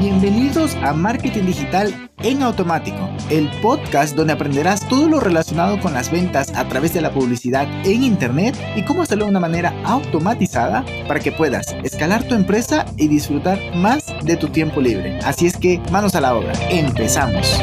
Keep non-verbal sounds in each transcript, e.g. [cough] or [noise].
Bienvenidos a Marketing Digital en Automático, el podcast donde aprenderás todo lo relacionado con las ventas a través de la publicidad en Internet y cómo hacerlo de una manera automatizada para que puedas escalar tu empresa y disfrutar más de tu tiempo libre. Así es que manos a la obra, empezamos.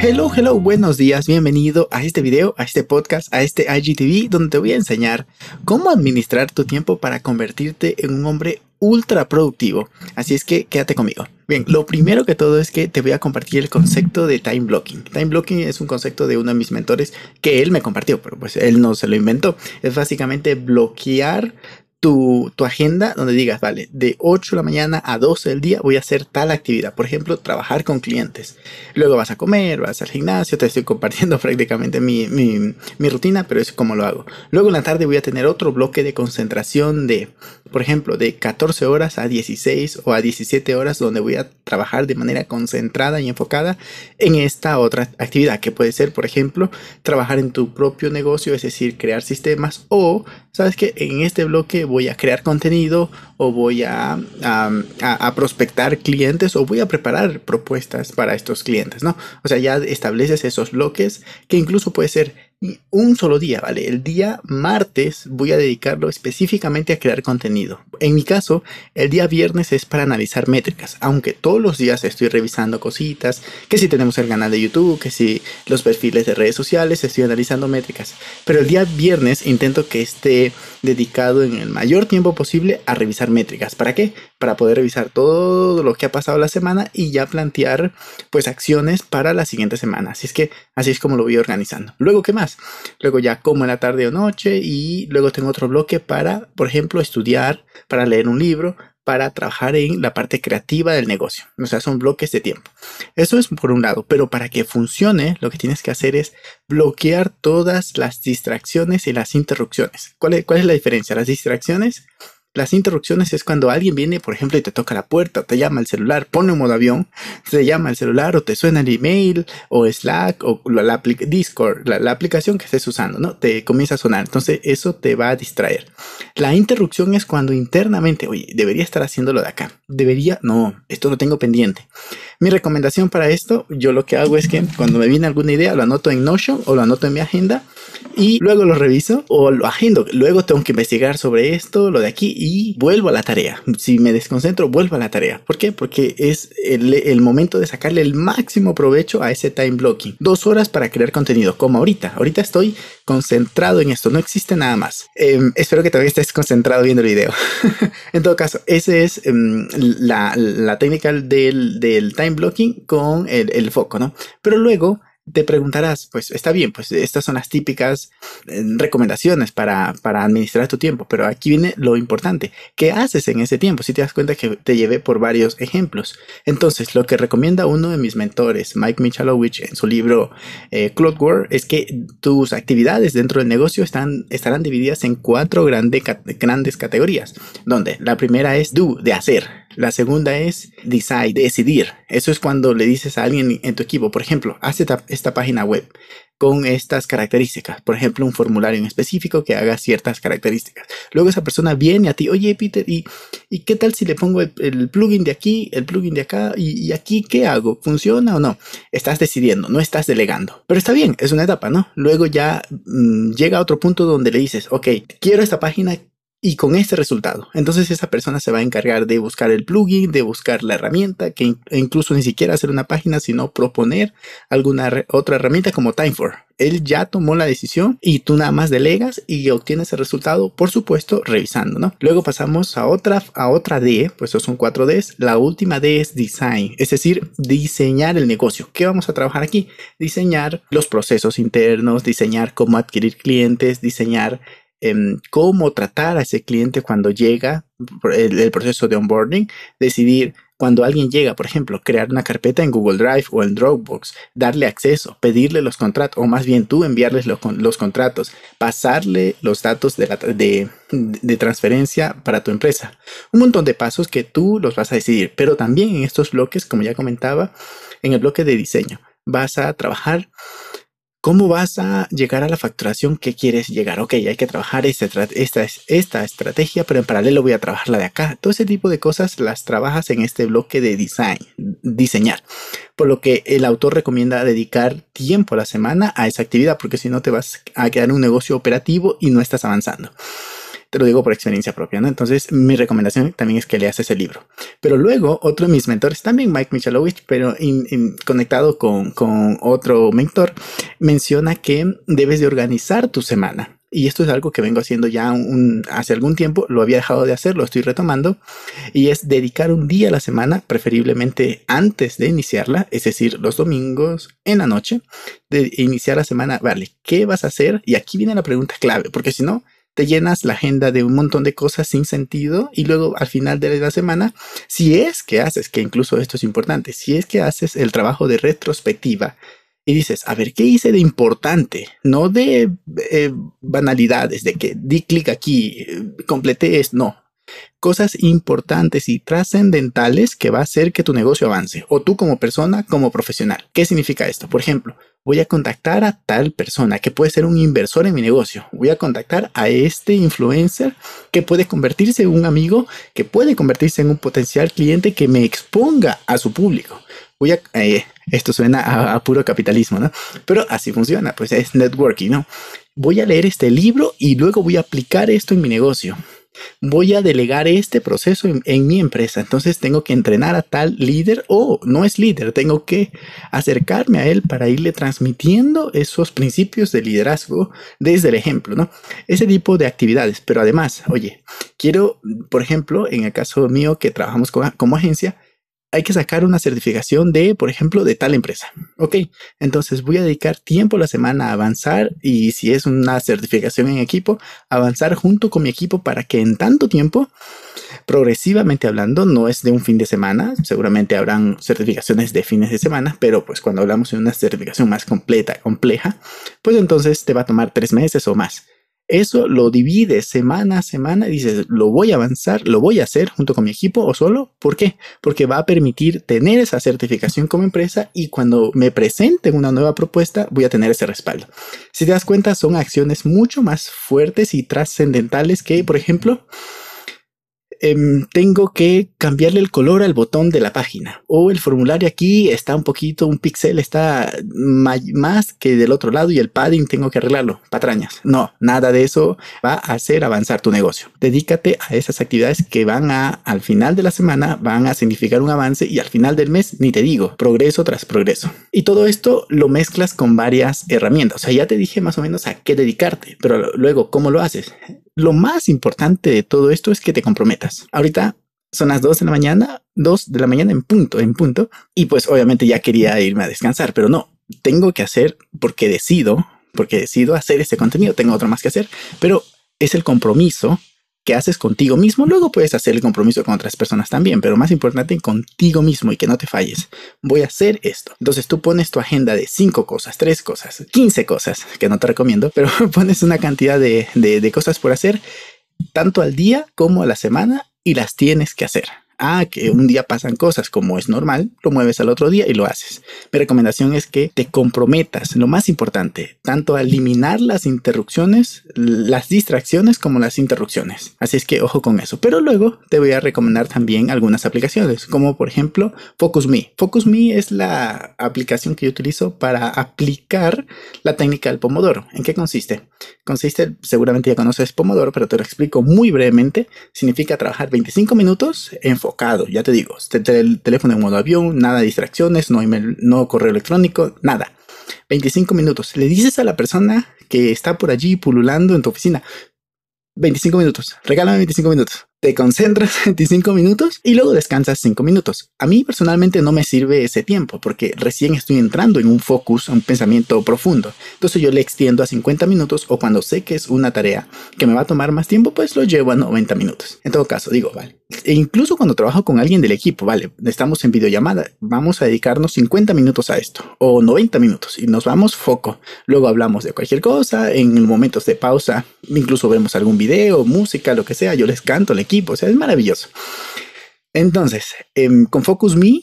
Hello, hello, buenos días, bienvenido a este video, a este podcast, a este IGTV donde te voy a enseñar cómo administrar tu tiempo para convertirte en un hombre ultra productivo. Así es que quédate conmigo. Bien, lo primero que todo es que te voy a compartir el concepto de time blocking. Time blocking es un concepto de uno de mis mentores que él me compartió, pero pues él no se lo inventó. Es básicamente bloquear tu, tu, agenda donde digas, vale, de 8 de la mañana a 12 del día voy a hacer tal actividad. Por ejemplo, trabajar con clientes. Luego vas a comer, vas al gimnasio, te estoy [laughs] compartiendo prácticamente mi, mi, mi rutina, pero es como lo hago. Luego en la tarde voy a tener otro bloque de concentración de, por ejemplo, de 14 horas a 16 o a 17 horas donde voy a trabajar de manera concentrada y enfocada en esta otra actividad que puede ser, por ejemplo, trabajar en tu propio negocio, es decir, crear sistemas o, sabes que en este bloque voy a crear contenido o voy a, a, prospectar clientes o voy a preparar propuestas para estos clientes, ¿no? O sea, ya estableces esos bloques que incluso puede ser un solo día, ¿vale? El día martes voy a dedicarlo específicamente a crear contenido. En mi caso, el día viernes es para analizar métricas, aunque todos los días estoy revisando cositas, que si tenemos el canal de YouTube, que si los perfiles de redes sociales, estoy analizando métricas. Pero el día viernes intento que esté dedicado en el mayor tiempo posible a revisar métricas. ¿Para qué? Para poder revisar todo lo que ha pasado la semana y ya plantear pues acciones para la siguiente semana. Así es que así es como lo voy organizando. Luego, ¿qué más? Luego ya como en la tarde o noche y luego tengo otro bloque para, por ejemplo, estudiar, para leer un libro, para trabajar en la parte creativa del negocio. O sea, son bloques de tiempo. Eso es por un lado, pero para que funcione, lo que tienes que hacer es bloquear todas las distracciones y las interrupciones. ¿Cuál es, cuál es la diferencia? Las distracciones las interrupciones es cuando alguien viene, por ejemplo, y te toca la puerta, te llama el celular, pone un modo avión, te llama el celular o te suena el email o Slack o la, Discord, la, aplicación que estés usando, ¿no? Te comienza a sonar. Entonces eso te va a distraer. La interrupción es cuando internamente, oye, debería estar haciéndolo de acá. Debería, no, esto lo tengo pendiente. Mi recomendación para esto, yo lo que hago es que cuando me viene alguna idea, lo anoto en Notion o lo anoto en mi agenda y luego lo reviso o lo agendo. Luego tengo que investigar sobre esto, lo de aquí y vuelvo a la tarea. Si me desconcentro, vuelvo a la tarea. ¿Por qué? Porque es el, momento de sacarle el máximo provecho a ese time blocking. Dos horas para crear contenido, como ahorita. Ahorita estoy concentrado en esto, no existe nada más. Em, espero que todavía estés concentrado viendo el video. [laughs] en todo caso, esa es em, la, técnica del, time blocking con el, el foco, ¿no? Pero luego te preguntarás, pues está bien, pues estas son las típicas eh, recomendaciones para, para, administrar tu tiempo, pero aquí viene lo importante. ¿Qué haces en ese tiempo? Si te das cuenta que te llevé por varios ejemplos. Entonces, lo que recomienda uno de mis mentores, Mike Michalowicz, en su libro eh, Cloud es que tus actividades dentro del negocio están, estarán divididas en cuatro grandes categorías, donde la primera es do, de hacer. La segunda es decide, decidir. Eso es cuando le dices a alguien en tu equipo, por ejemplo, haz esta, página web con estas características. Por ejemplo, un formulario en específico que haga ciertas características. Luego esa persona viene a ti, oye Peter, ¿y, y qué tal si le pongo el, plugin de aquí, el plugin de acá? ¿Y, aquí qué hago? ¿Funciona o no? Estás decidiendo, no estás delegando. Pero está bien, es una etapa, ¿no? Luego ya mm, llega a otro punto donde le dices, ok, quiero esta página, y con este resultado. Entonces esa persona se va a encargar de buscar el plugin, de buscar la herramienta, que incluso ni siquiera hacer una página, sino proponer alguna otra herramienta como Timefor. Él ya tomó la decisión y tú nada más delegas y obtienes el resultado, por supuesto, revisando, ¿no? Luego pasamos a otra, a otra D, pues son cuatro Ds. La última D es design, es decir, diseñar el negocio. ¿Qué vamos a trabajar aquí? Diseñar los procesos internos, diseñar cómo adquirir clientes, diseñar Em, cómo tratar a ese cliente cuando llega el, proceso de onboarding, decidir cuando alguien llega, por ejemplo, crear una carpeta en Google Drive o en Dropbox, darle acceso, pedirle los contratos, o más bien tú enviarles los, contratos, pasarle los datos de, de, transferencia para tu empresa. Un montón de pasos que tú los vas a decidir, pero también en estos bloques, como ya comentaba, en el bloque de diseño, vas a trabajar ¿Cómo vas a llegar a la facturación que quieres llegar? Ok, hay que trabajar esta, esta, esta estrategia, pero en paralelo voy a trabajar la de acá. Todo ese tipo de cosas las trabajas en este bloque de design, diseñar. Por lo que el autor recomienda dedicar tiempo a la semana a esa actividad, porque si no te vas a quedar en un negocio operativo y no estás avanzando. Te lo digo por experiencia propia, ¿no? Entonces, mi recomendación también es que leas ese libro. Pero luego, otro de mis mentores, también Mike Michalowicz, pero conectado con, otro mentor, menciona que debes de organizar tu semana. Y esto es algo que vengo haciendo ya hace algún tiempo, lo había dejado de hacer, lo estoy retomando, y es dedicar un día a la semana, preferiblemente antes de iniciarla, es decir, los domingos en la noche, de iniciar la semana, vale, ¿qué vas a hacer? Y aquí viene la pregunta clave, porque si no, te llenas la agenda de un montón de cosas sin sentido y luego al final de la semana, si es que haces, que incluso esto es importante, si es que haces el trabajo de retrospectiva y dices, a ver, ¿qué hice de importante? No de eh, banalidades, de que di clic aquí, completé esto, no. Cosas importantes y trascendentales que va a hacer que tu negocio avance, o tú como persona, como profesional. ¿Qué significa esto? Por ejemplo, voy a contactar a tal persona que puede ser un inversor en mi negocio. Voy a contactar a este influencer que puede convertirse en un amigo, que puede convertirse en un potencial cliente que me exponga a su público. Voy a, eh, esto suena a, a, puro capitalismo, ¿no? Pero así funciona, pues es networking, ¿no? Voy a leer este libro y luego voy a aplicar esto en mi negocio voy a delegar este proceso en, mi empresa. Entonces tengo que entrenar a tal líder o no es líder, tengo que acercarme a él para irle transmitiendo esos principios de liderazgo desde el ejemplo, ¿no? Ese tipo de actividades. Pero además, oye, quiero, por ejemplo, en el caso mío que trabajamos como agencia, hay que sacar una certificación de, por ejemplo, de tal empresa. Ok, entonces voy a dedicar tiempo a la semana a avanzar y si es una certificación en equipo, avanzar junto con mi equipo para que en tanto tiempo, progresivamente hablando, no es de un fin de semana, seguramente habrán certificaciones de fines de semana, pero pues cuando hablamos de una certificación más completa, compleja, pues entonces te va a tomar tres meses o más. Eso lo divides semana a semana y dices, lo voy a avanzar, lo voy a hacer junto con mi equipo o solo. ¿Por qué? Porque va a permitir tener esa certificación como empresa y cuando me presenten una nueva propuesta voy a tener ese respaldo. Si te das cuenta, son acciones mucho más fuertes y trascendentales que, por ejemplo, Em, tengo que cambiarle el color al botón de la página. O el formulario aquí está un poquito, un píxel está más que del otro lado y el padding tengo que arreglarlo. Patrañas. No, nada de eso va a hacer avanzar tu negocio. Dedícate a esas actividades que van a, al final de la semana, van a significar un avance y al final del mes, ni te digo, progreso tras progreso. Y todo esto lo mezclas con varias herramientas. O sea, ya te dije más o menos a qué dedicarte, pero luego, ¿cómo lo haces? Lo más importante de todo esto es que te comprometas. Ahorita son las 2 de la mañana, 2 de la mañana en punto, en punto. Y pues obviamente ya quería irme a descansar, pero no, tengo que hacer porque decido, porque decido hacer este contenido. Tengo otro más que hacer, pero es el compromiso que haces contigo mismo, luego puedes hacer el compromiso con otras personas también, pero más importante contigo mismo y que no te falles. Voy a hacer esto. Entonces tú pones tu agenda de 5 cosas, 3 cosas, 15 cosas, que no te recomiendo, [laughs] pero pones una cantidad de, de cosas por hacer, tanto al día como a la semana, y las tienes que hacer ah, que un día pasan cosas como es normal, lo mueves al otro día y lo haces. Mi recomendación es que te comprometas, lo más importante, tanto a eliminar las interrupciones, las distracciones como las interrupciones. Así es que ojo con eso. Pero luego te voy a recomendar también algunas aplicaciones, como por ejemplo Focus Me. Focus Me es la aplicación que yo utilizo para aplicar la técnica del pomodoro. ¿En qué consiste? Consiste, seguramente ya conoces pomodoro, pero te lo explico muy brevemente. Significa trabajar 25 minutos en ya te digo, el teléfono en modo avión, nada de distracciones, no, email, no correo electrónico, nada. 25 minutos. Le dices a la persona que está por allí pululando en tu oficina, 25 minutos, regálame 25 minutos te concentras [laughs] 25 minutos y luego descansas 5 minutos. A mí personalmente no me sirve ese tiempo porque recién estoy entrando en un focus, un pensamiento profundo. Entonces yo le extiendo a 50 minutos o cuando sé que es una tarea que me va a tomar más tiempo, pues lo llevo a 90 minutos. En todo caso, digo, vale. E incluso cuando trabajo con alguien del equipo, vale, estamos en videollamada, vamos a dedicarnos 50 minutos a esto o 90 minutos y nos vamos foco. Luego hablamos de cualquier cosa, en momentos de pausa, incluso vemos algún video, música, lo que sea, yo les canto, le equipo, o sea, es maravilloso. Entonces, em, con Focus Me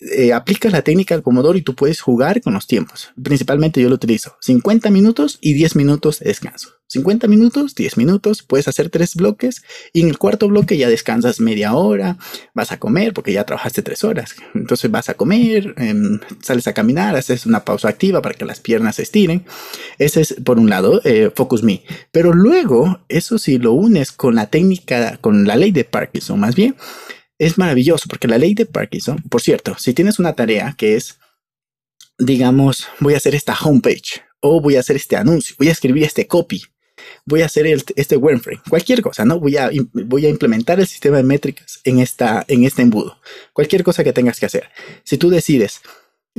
eh, aplicas la técnica del pomodoro y tú puedes jugar con los tiempos. Principalmente yo lo utilizo 50 minutos y 10 minutos de descanso. 50 minutos, 10 minutos, puedes hacer tres bloques y en el cuarto bloque ya descansas media hora, vas a comer porque ya trabajaste tres horas. Entonces vas a comer, em, sales a caminar, haces una pausa activa para que las piernas se estiren. Ese es por un lado, eh, Focus Me. Pero luego, eso si lo unes con la técnica, con la ley de Parkinson más bien, es maravilloso porque la ley de Parkinson, por cierto, si tienes una tarea que es, digamos, voy a hacer esta homepage o voy a hacer este anuncio, voy a escribir este copy, voy a hacer este Wordframe, cualquier cosa, ¿no? Voy a, voy a implementar el sistema de métricas en, esta, en este embudo, cualquier cosa que tengas que hacer. Si tú decides,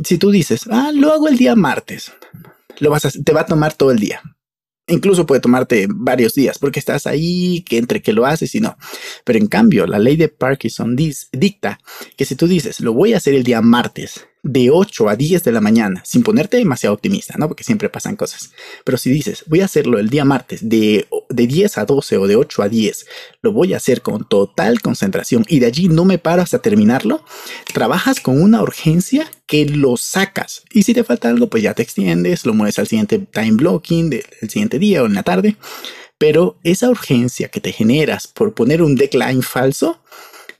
si tú dices, ah, lo hago el día martes, lo vas te va a tomar todo el día. Incluso puede tomarte varios días porque estás ahí que entre que lo haces y no. Pero en cambio, la ley de Parkinson dicta que si tú dices, lo voy a hacer el día martes de 8 a 10 de la mañana, sin ponerte demasiado optimista, ¿no? Porque siempre pasan cosas. Pero si dices, voy a hacerlo el día martes de, de 10 a 12 o de 8 a 10, lo voy a hacer con total concentración y de allí no me paro hasta terminarlo, trabajas con una urgencia que lo sacas. Y si te falta algo, pues ya te extiendes, lo mueves al siguiente time blocking del siguiente día o en la tarde. Pero esa urgencia que te generas por poner un decline falso,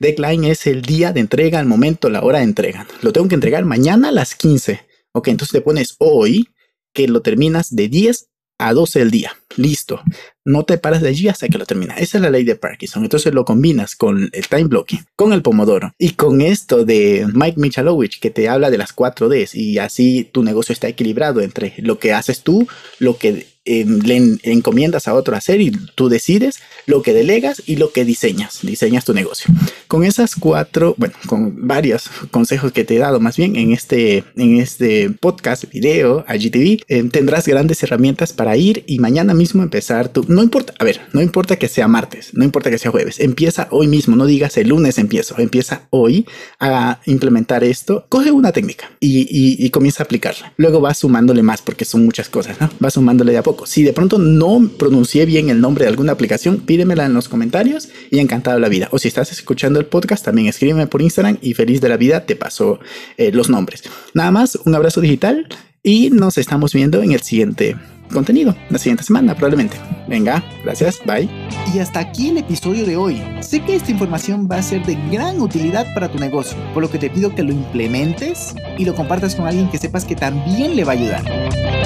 Deadline es el día de entrega, el momento, la hora de entrega. Lo tengo que entregar mañana a las 15. Ok, entonces te pones hoy que lo terminas de 10 a 12 del día. Listo. No te paras de allí hasta que lo terminas. Esa es la ley de Parkinson. Entonces lo combinas con el time blocking, con el pomodoro y con esto de Mike Michalowicz que te habla de las 4 Ds y así tu negocio está equilibrado entre lo que haces tú, lo que le encomiendas a otro hacer y tú decides lo que delegas y lo que diseñas, diseñas tu negocio. Con esas cuatro, bueno, con varios consejos que te he dado más bien en este, en este podcast, video, IGTV, eh, tendrás grandes herramientas para ir y mañana mismo empezar tu, no importa, a ver, no importa que sea martes, no importa que sea jueves, empieza hoy mismo, no digas el lunes empiezo, empieza hoy a implementar esto, coge una técnica y, y, comienza a aplicarla. Luego vas sumándole más porque son muchas cosas, ¿no? Vas sumándole de si de pronto no pronuncié bien el nombre de alguna aplicación, pídemela en los comentarios y encantado la vida. O si estás escuchando el podcast, también escríbeme por Instagram y feliz de la vida te paso eh, los nombres. Nada más, un abrazo digital y nos estamos viendo en el siguiente contenido, la siguiente semana probablemente. Venga, gracias, bye. Y hasta aquí el episodio de hoy. Sé que esta información va a ser de gran utilidad para tu negocio, por lo que te pido que lo implementes y lo compartas con alguien que sepas que también le va a ayudar.